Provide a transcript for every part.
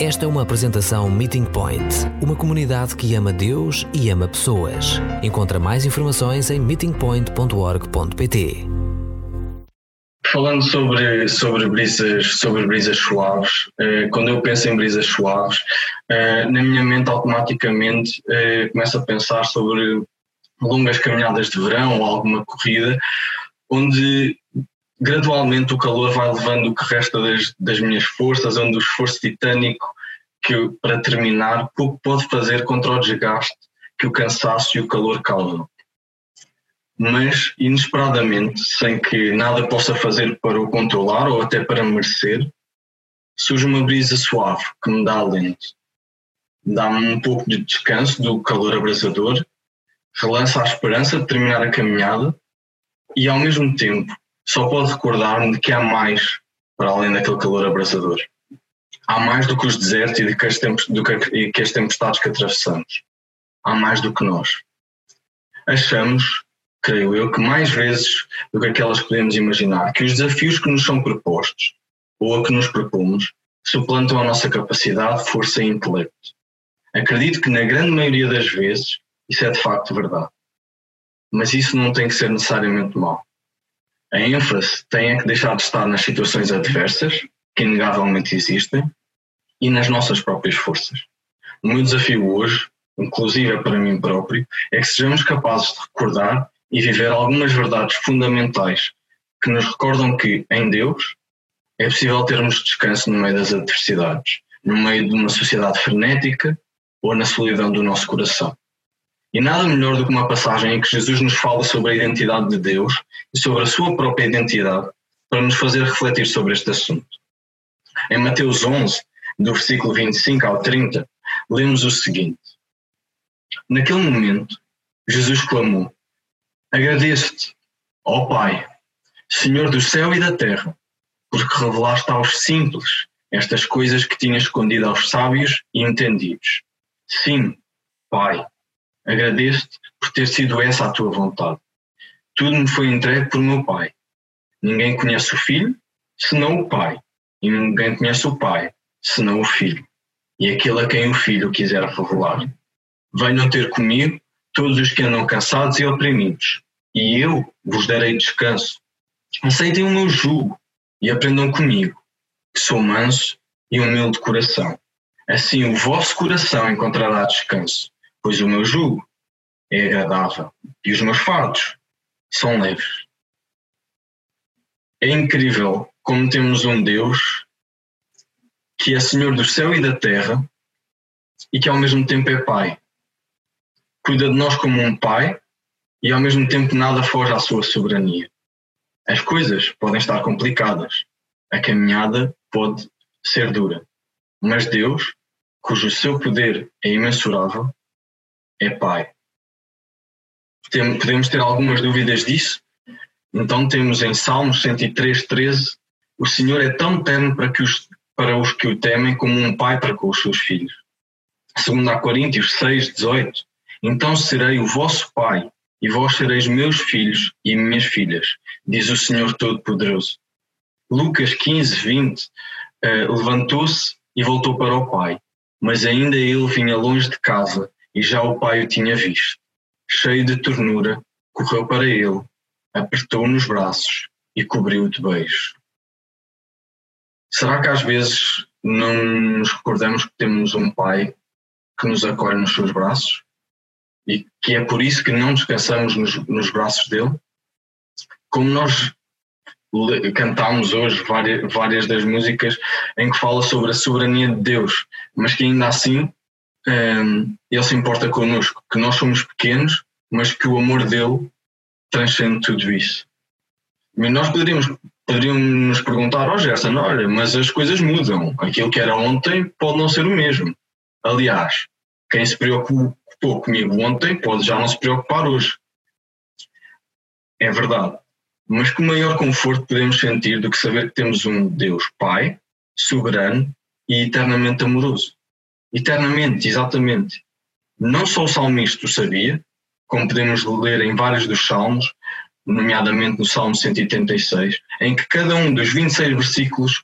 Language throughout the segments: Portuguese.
Esta é uma apresentação Meeting Point, uma comunidade que ama Deus e ama pessoas. Encontra mais informações em meetingpoint.org.pt. Falando sobre, sobre, brisas, sobre brisas suaves, eh, quando eu penso em brisas suaves, eh, na minha mente automaticamente eh, começo a pensar sobre longas caminhadas de verão ou alguma corrida, onde gradualmente o calor vai levando o que resta das, das minhas forças, onde o esforço titânico que, para terminar, pouco pode fazer contra o desgaste que o cansaço e o calor causam. Mas, inesperadamente, sem que nada possa fazer para o controlar ou até para merecer, surge uma brisa suave que me dá alento. Dá-me um pouco de descanso do calor abrasador, relança a esperança de terminar a caminhada e, ao mesmo tempo, só pode recordar-me de que há mais para além daquele calor abrasador. Há mais do que os desertos e do que as, do que, que as tempestades que atravessamos. Há mais do que nós. Achamos, creio eu, que mais vezes do que aquelas que podemos imaginar, que os desafios que nos são propostos ou a que nos propomos suplantam a nossa capacidade, força e intelecto. Acredito que na grande maioria das vezes isso é de facto verdade. Mas isso não tem que ser necessariamente mau. A ênfase tem que deixar de estar nas situações adversas, que inegavelmente existem, e nas nossas próprias forças. O meu desafio hoje, inclusive para mim próprio, é que sejamos capazes de recordar e viver algumas verdades fundamentais que nos recordam que, em Deus, é possível termos descanso no meio das adversidades, no meio de uma sociedade frenética ou na solidão do nosso coração. E nada melhor do que uma passagem em que Jesus nos fala sobre a identidade de Deus e sobre a sua própria identidade para nos fazer refletir sobre este assunto. Em Mateus 11, do versículo 25 ao 30, lemos o seguinte: Naquele momento, Jesus clamou: Agradeço-te, ó Pai, Senhor do céu e da terra, porque revelaste aos simples estas coisas que tinhas escondido aos sábios e entendidos. Sim, Pai Agradeço-te por ter sido essa a tua vontade. Tudo me foi entregue por meu Pai. Ninguém conhece o Filho, senão o Pai. E ninguém conhece o Pai, senão o Filho. E aquele a quem o Filho quiser revelar. Venham ter comigo todos os que andam cansados e oprimidos, e eu vos darei descanso. Aceitem o meu jugo e aprendam comigo, que sou manso e humilde de coração. Assim o vosso coração encontrará descanso pois o meu jugo é agradável e os meus fardos são leves. É incrível como temos um Deus que é Senhor do céu e da terra e que ao mesmo tempo é Pai. Cuida de nós como um Pai e ao mesmo tempo nada foge à sua soberania. As coisas podem estar complicadas, a caminhada pode ser dura, mas Deus, cujo seu poder é imensurável, é Pai. Podemos ter algumas dúvidas disso? Então temos em Salmos 103, 13, o Senhor é tão terno para, que os, para os que o temem como um pai para com os seus filhos. Segundo a Coríntios 6, 18, então serei o vosso pai e vós sereis meus filhos e minhas filhas, diz o Senhor Todo-Poderoso. Lucas 15, 20, uh, levantou-se e voltou para o pai, mas ainda ele vinha longe de casa e já o pai o tinha visto. Cheio de ternura, correu para ele, apertou-o nos braços e cobriu-o de beijos. Será que às vezes não nos recordamos que temos um pai que nos acolhe nos seus braços? E que é por isso que não descansamos nos, nos braços dele? Como nós cantámos hoje várias, várias das músicas em que fala sobre a soberania de Deus, mas que ainda assim um, ele se importa connosco, que nós somos pequenos, mas que o amor dele transcende tudo isso. E nós poderíamos, poderíamos nos perguntar, oh Gerson, olha, mas as coisas mudam. Aquilo que era ontem pode não ser o mesmo. Aliás, quem se preocupou comigo ontem pode já não se preocupar hoje. É verdade. Mas que maior conforto podemos sentir do que saber que temos um Deus Pai, soberano e eternamente amoroso? Eternamente, exatamente. Não só o salmista o sabia, como podemos ler em vários dos salmos, nomeadamente no Salmo 186, em que cada um dos 26 versículos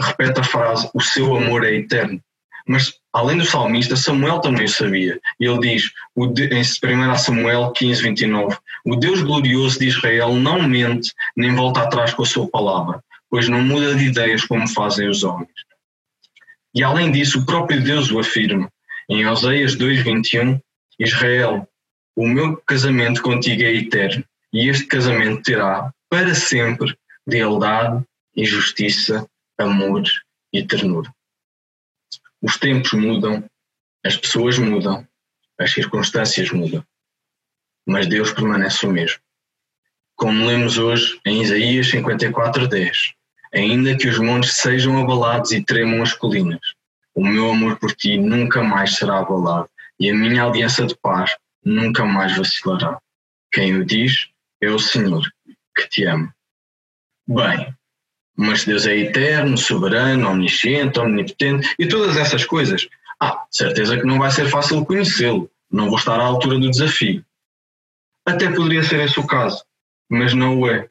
repete a frase: O seu amor é eterno. Mas, além do salmista, Samuel também o sabia. Ele diz, em 1 Samuel 15, 29, O Deus glorioso de Israel não mente nem volta atrás com a sua palavra, pois não muda de ideias como fazem os homens. E além disso, o próprio Deus o afirma. Em Oséias 2:21, Israel, o meu casamento contigo é eterno, e este casamento terá para sempre lealdade e justiça, amor e ternura. Os tempos mudam, as pessoas mudam, as circunstâncias mudam, mas Deus permanece o mesmo. Como lemos hoje em Isaías 54:10, ainda que os montes sejam abalados e tremam as colinas, o meu amor por ti nunca mais será abalado e a minha aliança de paz nunca mais vacilará. Quem o diz é o Senhor, que te ama. Bem, mas Deus é eterno, soberano, omnisciente, omnipotente e todas essas coisas. Ah, certeza que não vai ser fácil conhecê-lo, não vou estar à altura do desafio. Até poderia ser esse o caso, mas não o é.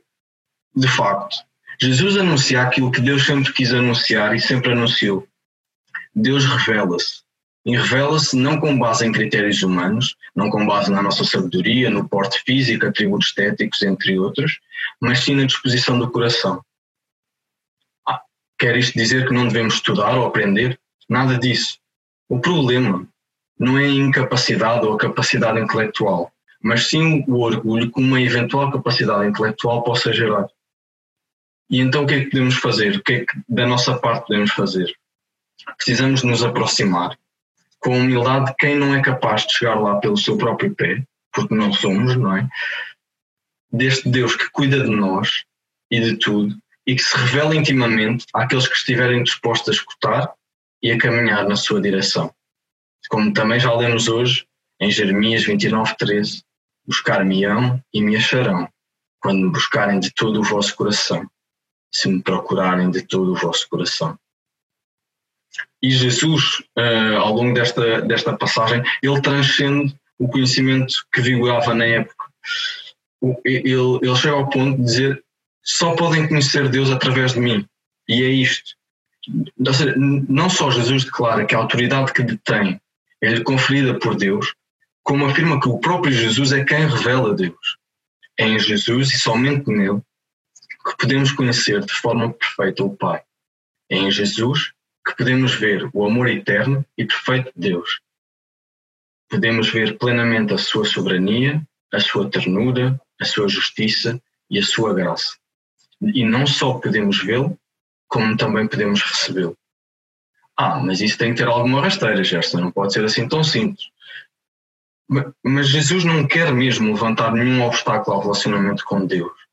De facto, Jesus anuncia aquilo que Deus sempre quis anunciar e sempre anunciou. Deus revela-se. E revela-se não com base em critérios humanos, não com base na nossa sabedoria, no porte físico, atributos estéticos, entre outros, mas sim na disposição do coração. Ah, quer isto dizer que não devemos estudar ou aprender? Nada disso. O problema não é a incapacidade ou a capacidade intelectual, mas sim o orgulho que uma eventual capacidade intelectual possa gerar. E então o que é que podemos fazer? O que é que da nossa parte podemos fazer? Precisamos nos aproximar com humildade de quem não é capaz de chegar lá pelo seu próprio pé, porque não somos, não é? Deste Deus que cuida de nós e de tudo e que se revela intimamente àqueles que estiverem dispostos a escutar e a caminhar na sua direção. Como também já lemos hoje em Jeremias 29:13, buscar-me-ão e me acharão, quando me buscarem de todo o vosso coração, se me procurarem de todo o vosso coração. E Jesus, uh, ao longo desta, desta passagem, ele transcende o conhecimento que vigorava na época. Ele, ele chega ao ponto de dizer: só podem conhecer Deus através de mim. E é isto. Seja, não só Jesus declara que a autoridade que detém é-lhe conferida por Deus, como afirma que o próprio Jesus é quem revela Deus. É em Jesus e somente nele que podemos conhecer de forma perfeita o Pai. É em Jesus que podemos ver o amor eterno e perfeito de Deus. Podemos ver plenamente a sua soberania, a sua ternura, a sua justiça e a sua graça. E não só podemos vê-lo, como também podemos recebê-lo. Ah, mas isso tem que ter alguma rasteira, Gerson, não pode ser assim tão simples. Mas Jesus não quer mesmo levantar nenhum obstáculo ao relacionamento com Deus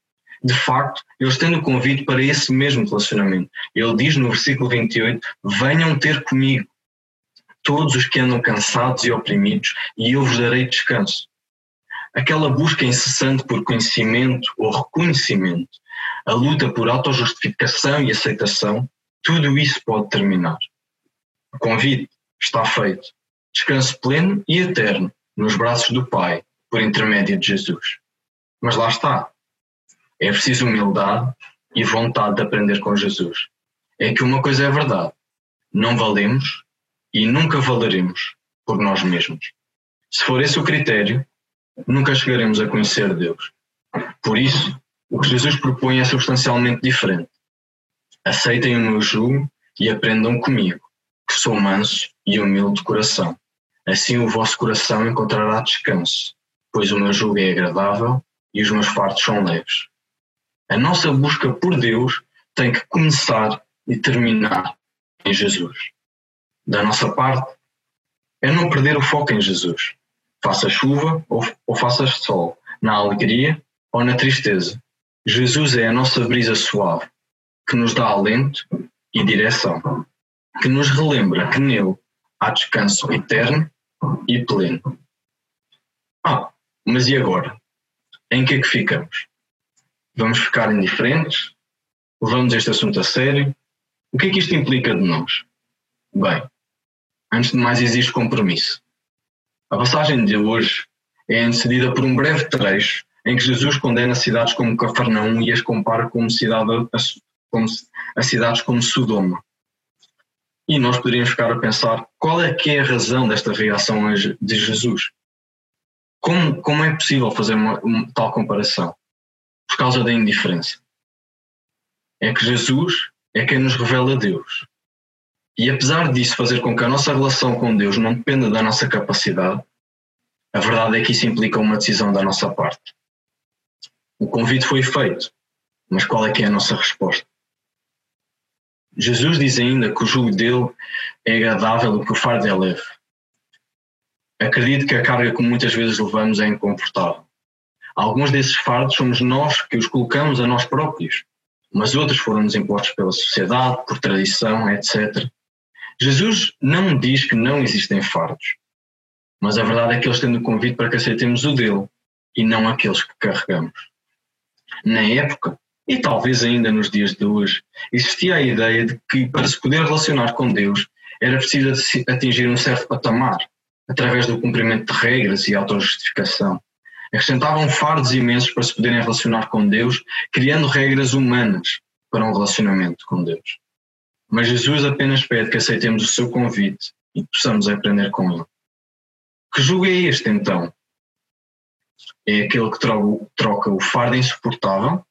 de facto, eles têm o convite para esse mesmo relacionamento. Ele diz no versículo 28: Venham ter comigo, todos os que andam cansados e oprimidos, e eu vos darei descanso. Aquela busca incessante por conhecimento ou reconhecimento, a luta por autojustificação e aceitação, tudo isso pode terminar. O convite está feito. Descanso pleno e eterno nos braços do Pai, por intermédio de Jesus. Mas lá está, é preciso humildade e vontade de aprender com Jesus. É que uma coisa é verdade: não valemos e nunca valeremos por nós mesmos. Se for esse o critério, nunca chegaremos a conhecer Deus. Por isso, o que Jesus propõe é substancialmente diferente. Aceitem o meu jugo e aprendam comigo, que sou manso e humilde de coração. Assim o vosso coração encontrará descanso, pois o meu jugo é agradável e os meus fartos são leves. A nossa busca por Deus tem que começar e terminar em Jesus. Da nossa parte, é não perder o foco em Jesus. Faça chuva ou, ou faça sol, na alegria ou na tristeza. Jesus é a nossa brisa suave, que nos dá alento e direção, que nos relembra que nele há descanso eterno e pleno. Ah, mas e agora? Em que é que ficamos? Vamos ficar indiferentes? Levamos este assunto a sério? O que é que isto implica de nós? Bem, antes de mais existe compromisso. A passagem de hoje é antecedida por um breve trecho em que Jesus condena cidades como Cafarnaum e as compara como cidade como, a cidades como Sodoma. E nós poderíamos ficar a pensar qual é que é a razão desta reação de Jesus? Como, como é possível fazer uma, uma tal comparação? Por causa da indiferença. É que Jesus é quem nos revela Deus. E apesar disso fazer com que a nossa relação com Deus não dependa da nossa capacidade, a verdade é que isso implica uma decisão da nossa parte. O convite foi feito, mas qual é que é a nossa resposta? Jesus diz ainda que o jugo dele é agradável e que o fardo é leve. Acredito que a carga que muitas vezes levamos é inconfortável. Alguns desses fardos somos nós que os colocamos a nós próprios, mas outros foram-nos impostos pela sociedade, por tradição, etc. Jesus não diz que não existem fardos, mas a verdade é que ele tem o convite para que aceitemos o dele e não aqueles que carregamos. Na época, e talvez ainda nos dias de hoje, existia a ideia de que para se poder relacionar com Deus era preciso atingir um certo patamar, através do cumprimento de regras e autojustificação. Acrescentavam fardos imensos para se poderem relacionar com Deus, criando regras humanas para um relacionamento com Deus. Mas Jesus apenas pede que aceitemos o seu convite e possamos aprender com ele. Que julgo é este então? É aquele que troca o fardo insuportável,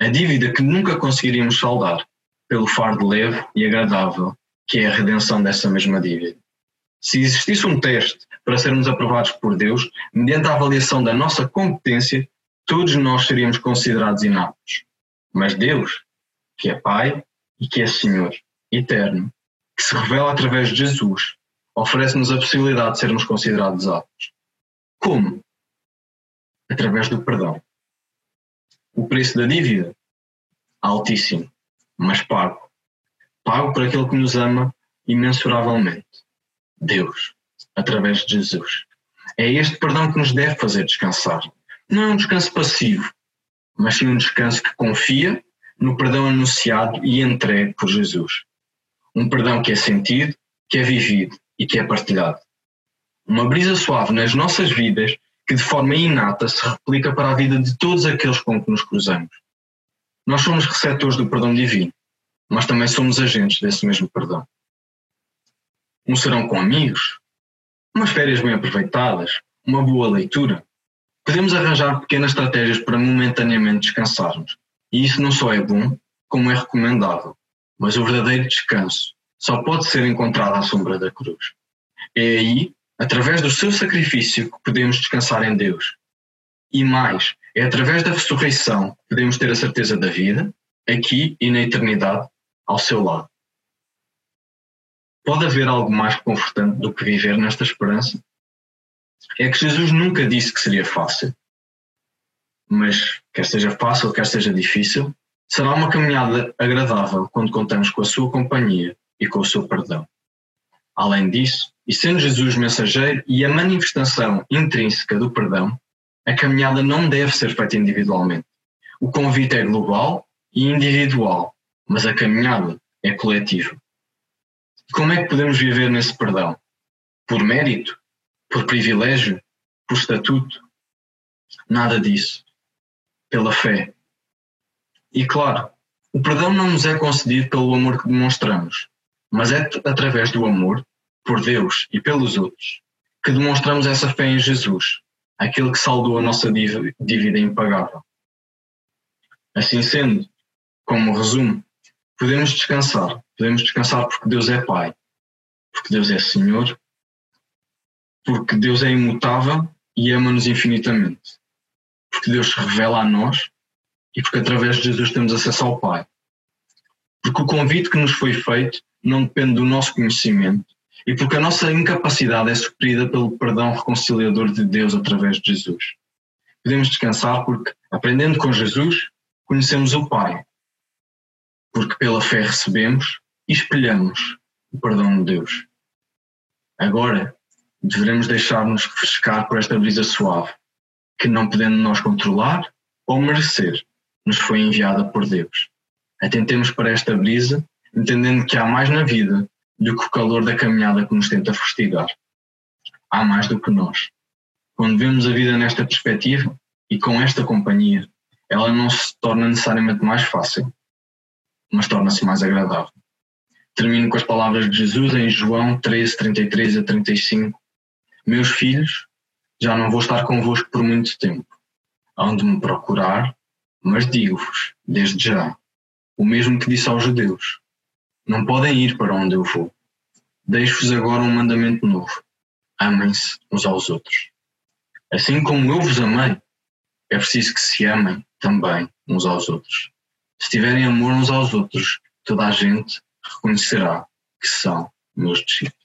a dívida que nunca conseguiríamos saldar, pelo fardo leve e agradável, que é a redenção dessa mesma dívida. Se existisse um teste para sermos aprovados por Deus, mediante a avaliação da nossa competência, todos nós seríamos considerados inaptos. Mas Deus, que é Pai e que é Senhor, eterno, que se revela através de Jesus, oferece-nos a possibilidade de sermos considerados aptos. Como? Através do perdão. O preço da dívida? Altíssimo, mas pago. Pago por aquele que nos ama imensuravelmente. Deus, através de Jesus. É este perdão que nos deve fazer descansar. Não é um descanso passivo, mas sim um descanso que confia no perdão anunciado e entregue por Jesus. Um perdão que é sentido, que é vivido e que é partilhado. Uma brisa suave nas nossas vidas que de forma inata se replica para a vida de todos aqueles com que nos cruzamos. Nós somos receptores do perdão divino, mas também somos agentes desse mesmo perdão. Um serão com amigos, umas férias bem aproveitadas, uma boa leitura. Podemos arranjar pequenas estratégias para momentaneamente descansarmos. E isso não só é bom, como é recomendável. Mas o verdadeiro descanso só pode ser encontrado à sombra da cruz. É aí, através do seu sacrifício, que podemos descansar em Deus. E mais, é através da ressurreição que podemos ter a certeza da vida, aqui e na eternidade, ao seu lado. Pode haver algo mais confortante do que viver nesta esperança? É que Jesus nunca disse que seria fácil. Mas, quer seja fácil, quer seja difícil, será uma caminhada agradável quando contamos com a sua companhia e com o seu perdão. Além disso, e sendo Jesus mensageiro e a manifestação intrínseca do perdão, a caminhada não deve ser feita individualmente. O convite é global e individual, mas a caminhada é coletiva. Como é que podemos viver nesse perdão? Por mérito? Por privilégio? Por estatuto? Nada disso. Pela fé. E claro, o perdão não nos é concedido pelo amor que demonstramos, mas é através do amor por Deus e pelos outros que demonstramos essa fé em Jesus, aquele que saldou a nossa dívida impagável. Assim sendo, como resumo, podemos descansar. Podemos descansar porque Deus é Pai, porque Deus é Senhor, porque Deus é imutável e ama-nos infinitamente, porque Deus se revela a nós e porque através de Jesus temos acesso ao Pai. Porque o convite que nos foi feito não depende do nosso conhecimento e porque a nossa incapacidade é suprida pelo perdão reconciliador de Deus através de Jesus. Podemos descansar porque, aprendendo com Jesus, conhecemos o Pai porque pela fé recebemos e espelhamos o perdão de Deus. Agora, devemos deixar-nos refrescar por esta brisa suave, que não podendo nós controlar ou merecer, nos foi enviada por Deus. Atentemos para esta brisa, entendendo que há mais na vida do que o calor da caminhada que nos tenta fustigar. Há mais do que nós. Quando vemos a vida nesta perspectiva e com esta companhia, ela não se torna necessariamente mais fácil, mas torna-se mais agradável. Termino com as palavras de Jesus em João 13, 33 a 35. Meus filhos, já não vou estar convosco por muito tempo. Hão de me procurar, mas digo-vos, desde já, o mesmo que disse aos judeus: Não podem ir para onde eu vou. Deixo-vos agora um mandamento novo: amem-se uns aos outros. Assim como eu vos amei, é preciso que se amem também uns aos outros. Se tiverem amor uns aos outros, toda a gente reconhecerá que são meus discípulos.